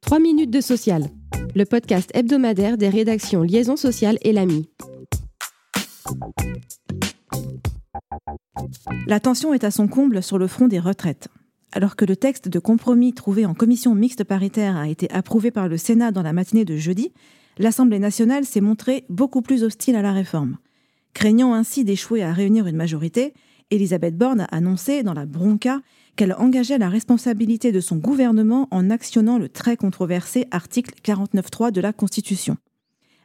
3 minutes de social, le podcast hebdomadaire des rédactions Liaison sociale et l'AMI. La tension est à son comble sur le front des retraites. Alors que le texte de compromis trouvé en commission mixte paritaire a été approuvé par le Sénat dans la matinée de jeudi, l'Assemblée nationale s'est montrée beaucoup plus hostile à la réforme. Craignant ainsi d'échouer à réunir une majorité, Elisabeth Borne a annoncé dans la bronca qu'elle engageait la responsabilité de son gouvernement en actionnant le très controversé article 49.3 de la Constitution.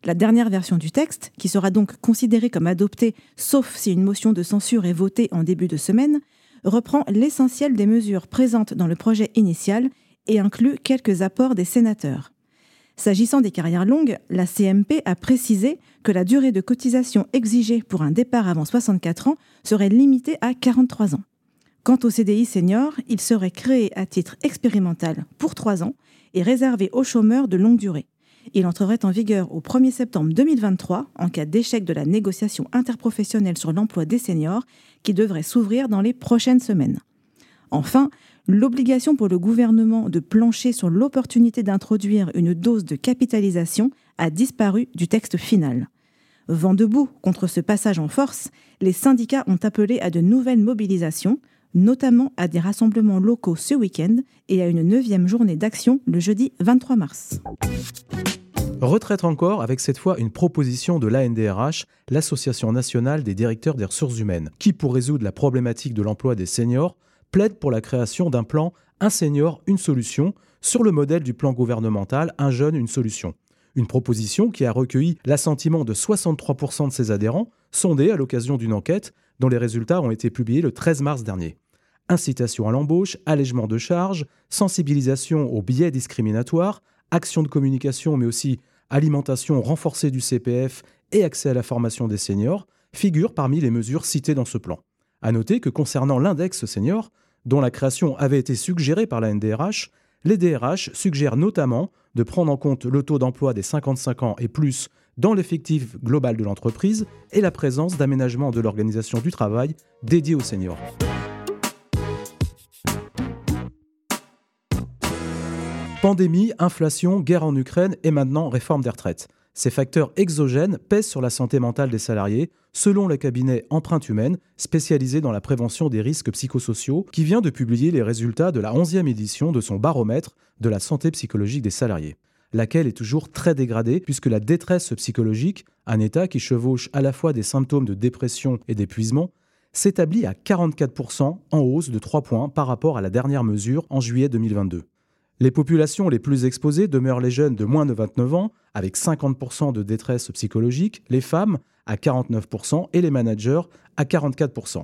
La dernière version du texte, qui sera donc considérée comme adoptée sauf si une motion de censure est votée en début de semaine, reprend l'essentiel des mesures présentes dans le projet initial et inclut quelques apports des sénateurs. S'agissant des carrières longues, la CMP a précisé que la durée de cotisation exigée pour un départ avant 64 ans serait limitée à 43 ans. Quant au CDI senior, il serait créé à titre expérimental pour trois ans et réservé aux chômeurs de longue durée. Il entrerait en vigueur au 1er septembre 2023 en cas d'échec de la négociation interprofessionnelle sur l'emploi des seniors qui devrait s'ouvrir dans les prochaines semaines. Enfin, l'obligation pour le gouvernement de plancher sur l'opportunité d'introduire une dose de capitalisation a disparu du texte final. Vent debout contre ce passage en force, les syndicats ont appelé à de nouvelles mobilisations, notamment à des rassemblements locaux ce week-end et à une neuvième journée d'action le jeudi 23 mars. Retraite encore avec cette fois une proposition de l'ANDRH, l'Association nationale des directeurs des ressources humaines, qui pour résoudre la problématique de l'emploi des seniors plaide pour la création d'un plan Un senior, une solution, sur le modèle du plan gouvernemental Un jeune, une solution. Une proposition qui a recueilli l'assentiment de 63% de ses adhérents, sondés à l'occasion d'une enquête dont les résultats ont été publiés le 13 mars dernier. Incitation à l'embauche, allègement de charges, sensibilisation aux biais discriminatoires, action de communication mais aussi alimentation renforcée du CPF et accès à la formation des seniors figurent parmi les mesures citées dans ce plan. À noter que concernant l'index senior, dont la création avait été suggérée par la NDRH, les DRH suggèrent notamment de prendre en compte le taux d'emploi des 55 ans et plus dans l'effectif global de l'entreprise et la présence d'aménagements de l'organisation du travail dédiés aux seniors. Pandémie, inflation, guerre en Ukraine et maintenant réforme des retraites. Ces facteurs exogènes pèsent sur la santé mentale des salariés, selon le cabinet Empreinte Humaine, spécialisé dans la prévention des risques psychosociaux, qui vient de publier les résultats de la 11e édition de son baromètre de la santé psychologique des salariés laquelle est toujours très dégradée, puisque la détresse psychologique, un état qui chevauche à la fois des symptômes de dépression et d'épuisement, s'établit à 44% en hausse de 3 points par rapport à la dernière mesure en juillet 2022. Les populations les plus exposées demeurent les jeunes de moins de 29 ans, avec 50% de détresse psychologique, les femmes à 49% et les managers à 44%.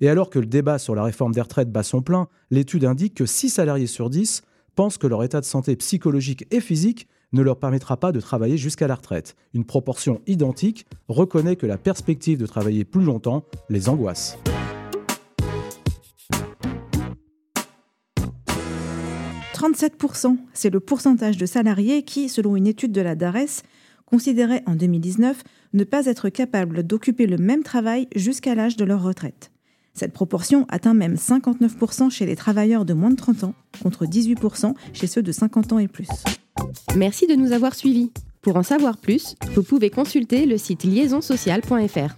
Et alors que le débat sur la réforme des retraites bat son plein, l'étude indique que 6 salariés sur 10 pensent que leur état de santé psychologique et physique ne leur permettra pas de travailler jusqu'à la retraite. Une proportion identique reconnaît que la perspective de travailler plus longtemps les angoisse. « 37%, c'est le pourcentage de salariés qui, selon une étude de la DARES, considéraient en 2019 ne pas être capables d'occuper le même travail jusqu'à l'âge de leur retraite. Cette proportion atteint même 59% chez les travailleurs de moins de 30 ans, contre 18% chez ceux de 50 ans et plus. Merci de nous avoir suivis. Pour en savoir plus, vous pouvez consulter le site liaisonsocial.fr.